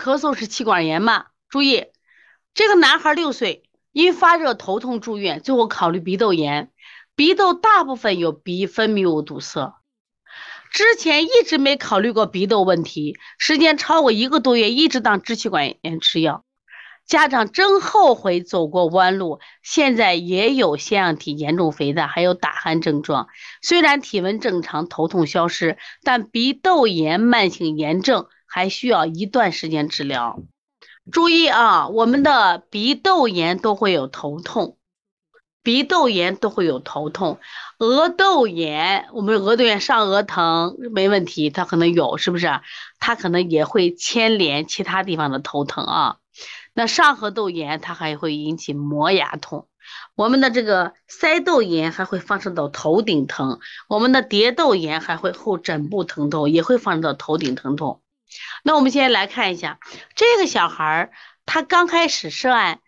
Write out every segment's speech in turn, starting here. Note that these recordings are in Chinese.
咳嗽是气管炎吗？注意，这个男孩六岁，因发热头痛住院，最后考虑鼻窦炎。鼻窦大部分有鼻分泌物堵塞，之前一直没考虑过鼻窦问题，时间超过一个多月，一直当支气管炎吃药。家长真后悔走过弯路，现在也有腺样体严重肥大，还有打鼾症状。虽然体温正常，头痛消失，但鼻窦炎慢性炎症还需要一段时间治疗。注意啊，我们的鼻窦炎都会有头痛，鼻窦炎都会有头痛，额窦炎，我们额窦炎上额疼没问题，它可能有，是不是？它可能也会牵连其他地方的头疼啊。那上颌窦炎它还会引起磨牙痛，我们的这个腮窦炎还会发生到头顶疼，我们的蝶窦炎还会后枕部疼痛，也会发生到头顶疼痛。那我们现在来看一下这个小孩儿，他刚开始是按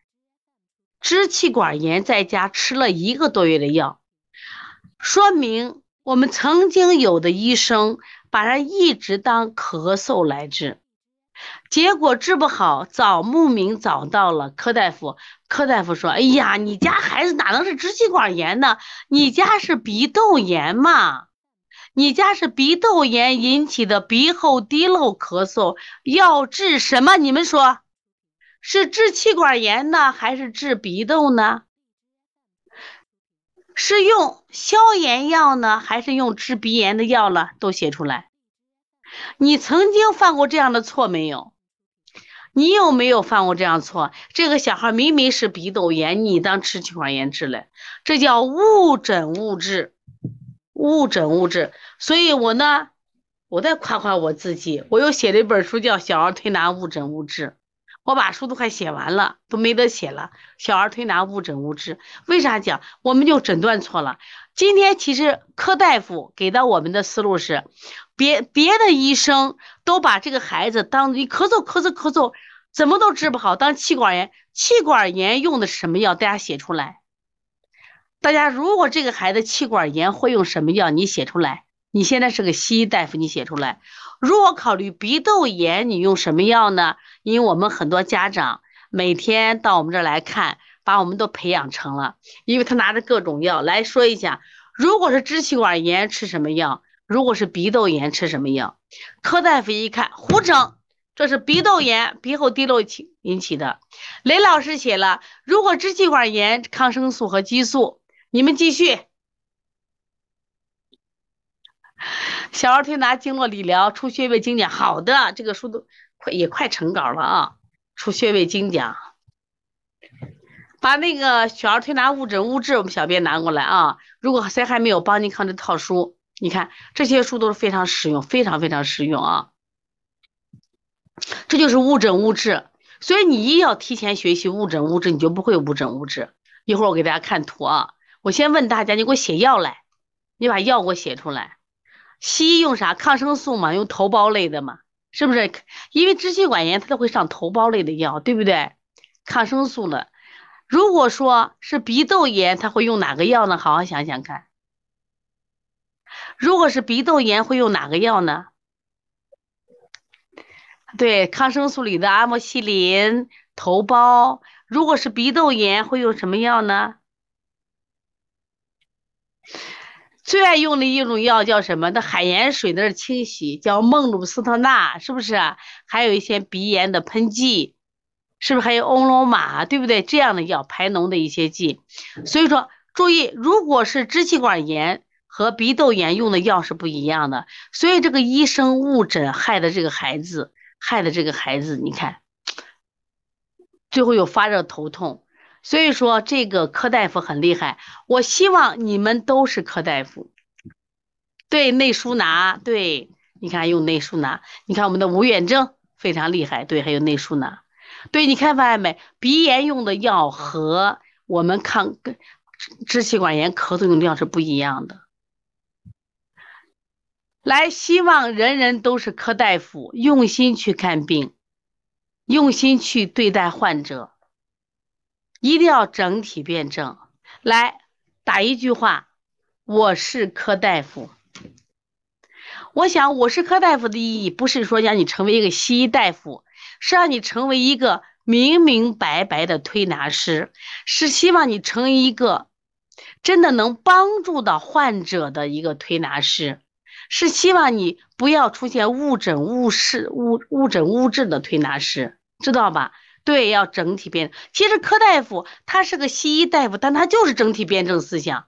支气管炎，在家吃了一个多月的药，说明我们曾经有的医生把他一直当咳嗽来治。结果治不好，早慕名早到了柯大夫。柯大夫说：“哎呀，你家孩子哪能是支气管炎呢？你家是鼻窦炎嘛？你家是鼻窦炎引起的鼻后滴漏咳嗽，要治什么？你们说，是治气管炎呢，还是治鼻窦呢？是用消炎药呢，还是用治鼻炎的药了？都写出来。你曾经犯过这样的错没有？”你有没有犯过这样错？这个小孩明明是鼻窦炎，你当吃气管炎治了，这叫误诊误治，误诊误治。所以我呢，我再夸夸我自己，我又写了一本书叫《小儿推拿误诊误治》，我把书都快写完了，都没得写了。小儿推拿误诊误治，为啥讲？我们就诊断错了。今天其实柯大夫给到我们的思路是。别别的医生都把这个孩子当你咳嗽咳嗽咳嗽，怎么都治不好。当气管炎，气管炎用的什么药？大家写出来。大家如果这个孩子气管炎会用什么药？你写出来。你现在是个西医大夫，你写出来。如果考虑鼻窦炎，你用什么药呢？因为我们很多家长每天到我们这儿来看，把我们都培养成了，因为他拿着各种药来说一下。如果是支气管炎，吃什么药？如果是鼻窦炎，吃什么药？柯大夫一看，胡整，这是鼻窦炎，鼻后滴漏起引起的。雷老师写了，如果支气管炎，抗生素和激素。你们继续。小儿推拿经络理疗出穴位精讲，好的，这个书都快也快成稿了啊。出穴位精讲，把那个小儿推拿误诊误治，我们小编拿过来啊。如果谁还没有帮您看这套书。你看这些书都是非常实用，非常非常实用啊！这就是误诊误治，所以你一要提前学习误诊误治，你就不会误诊误治。一会儿我给大家看图啊，我先问大家，你给我写药来，你把药给我写出来。西医用啥？抗生素嘛，用头孢类的嘛，是不是？因为支气管炎它都会上头孢类的药，对不对？抗生素的。如果说是鼻窦炎，他会用哪个药呢？好好想想看。如果是鼻窦炎，会用哪个药呢？对，抗生素里的阿莫西林、头孢。如果是鼻窦炎，会用什么药呢？最爱用的一种药叫什么？那海盐水那是清洗，叫孟鲁司特钠，是不是？还有一些鼻炎的喷剂，是不是还有欧罗马，对不对？这样的药排脓的一些剂。所以说，注意，如果是支气管炎。和鼻窦炎用的药是不一样的，所以这个医生误诊害的这个孩子，害的这个孩子，你看，最后又发热头痛。所以说这个柯大夫很厉害，我希望你们都是柯大夫。对内舒拿，对，你看用内舒拿，你看我们的吴远征非常厉害，对，还有内舒拿，对，你看发现没？鼻炎用的药和我们抗支气管炎咳嗽用的药是不一样的。来，希望人人都是柯大夫，用心去看病，用心去对待患者，一定要整体辩证。来打一句话：我是柯大夫。我想，我是柯大夫的意义，不是说让你成为一个西医大夫，是让你成为一个明明白白的推拿师，是希望你成为一个真的能帮助到患者的一个推拿师，是希望你不要出现误诊误事、误误诊误治的推拿师，知道吧？对，要整体辩证。其实柯大夫他是个西医大夫，但他就是整体辩证思想。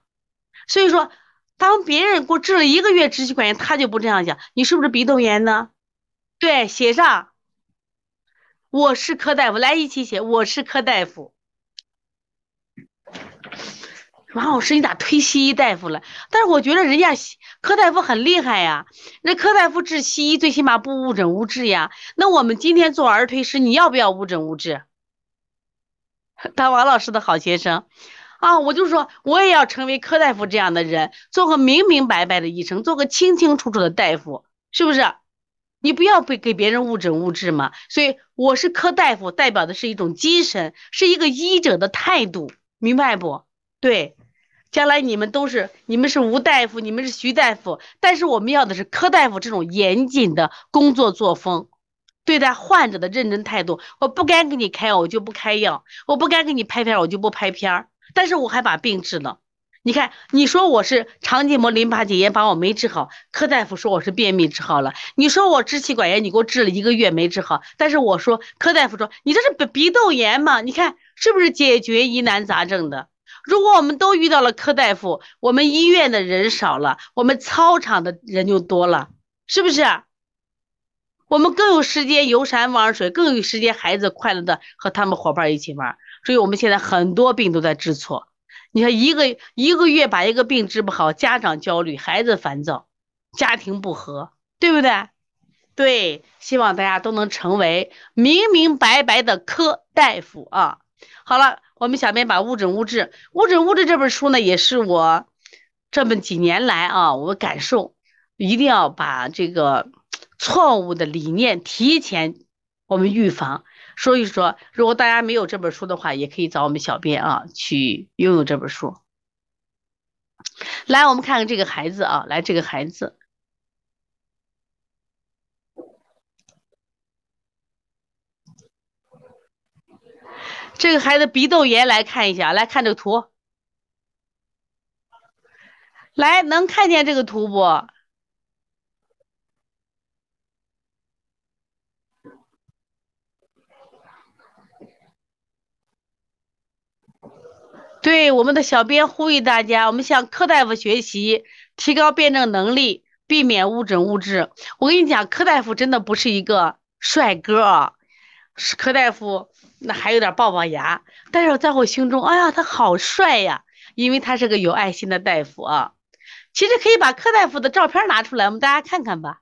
所以说，当别人给我治了一个月支气管炎，他就不这样讲。你是不是鼻窦炎呢？对，写上。我是柯大夫，来一起写。我是柯大夫。王老师，你咋推西医大夫了？但是我觉得人家柯大夫很厉害呀。那柯大夫治西医，最起码不误诊误治呀。那我们今天做儿推师，你要不要误诊误治？当王老师的好学生。啊，我就说，我也要成为柯大夫这样的人，做个明明白白的医生，做个清清楚楚的大夫，是不是？你不要被给别人误诊误治嘛。所以我是柯大夫，代表的是一种精神，是一个医者的态度，明白不？对，将来你们都是，你们是吴大夫，你们是徐大夫，但是我们要的是柯大夫这种严谨的工作作风，对待患者的认真态度。我不该给你开药，我就不开药；我不该给你拍片，我就不拍片。但是我还把病治了，你看，你说我是肠结膜淋巴结炎，把我没治好，柯大夫说我是便秘治好了。你说我支气管炎，你给我治了一个月没治好，但是我说柯大夫说你这是鼻鼻窦炎嘛？你看是不是解决疑难杂症的？如果我们都遇到了柯大夫，我们医院的人少了，我们操场的人就多了，是不是？我们更有时间游山玩水，更有时间孩子快乐的和他们伙伴一起玩。所以我们现在很多病都在治错，你看一个一个月把一个病治不好，家长焦虑，孩子烦躁，家庭不和，对不对？对，希望大家都能成为明明白白的科大夫啊！好了，我们小编把误诊误治，误诊误治这本书呢，也是我这么几年来啊，我感受一定要把这个错误的理念提前我们预防。所以说，如果大家没有这本书的话，也可以找我们小编啊，去拥有这本书。来，我们看看这个孩子啊，来这个孩子，这个孩子鼻窦炎，来看一下，来看这个图，来能看见这个图不？对我们的小编呼吁大家，我们向柯大夫学习，提高辩证能力，避免误诊误治。我跟你讲，柯大夫真的不是一个帅哥啊，是柯大夫那还有点龅龅牙，但是在我心中，哎呀，他好帅呀，因为他是个有爱心的大夫啊。其实可以把柯大夫的照片拿出来，我们大家看看吧。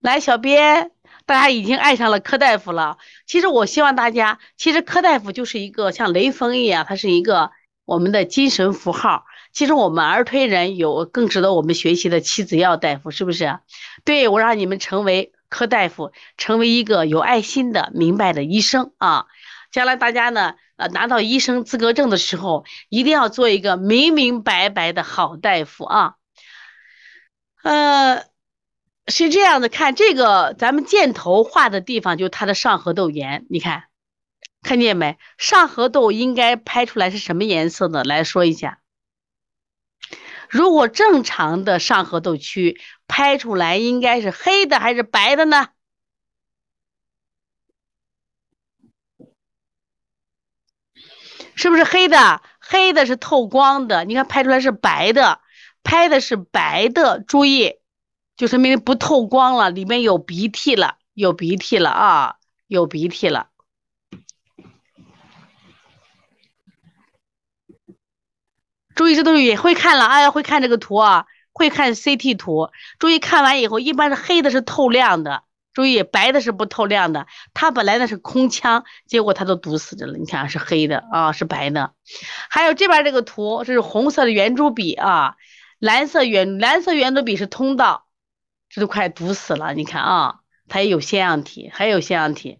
来，小编。大家已经爱上了柯大夫了。其实我希望大家，其实柯大夫就是一个像雷锋一样，他是一个我们的精神符号。其实我们儿推人有更值得我们学习的妻子药大夫，是不是？对我让你们成为柯大夫，成为一个有爱心的、明白的医生啊！将来大家呢，呃，拿到医生资格证的时候，一定要做一个明明白白的好大夫啊！呃。是这样的，看这个咱们箭头画的地方，就是他的上颌窦炎。你看，看见没？上颌窦应该拍出来是什么颜色的？来说一下。如果正常的上颌窦区拍出来应该是黑的还是白的呢？是不是黑的？黑的是透光的。你看拍出来是白的，拍的是白的。注意。就说明不透光了，里面有鼻涕了，有鼻涕了啊，有鼻涕了。注意，这都是也会看了，哎呀，会看这个图啊，会看 CT 图。注意看完以后，一般是黑的是透亮的，注意白的是不透亮的。它本来那是空腔，结果它都堵死着了。你看是黑的啊，是白的。还有这边这个图，这是红色的圆珠笔啊，蓝色圆蓝色圆珠笔是通道。这都快堵死了，你看啊，它也有腺样体，还有腺样体。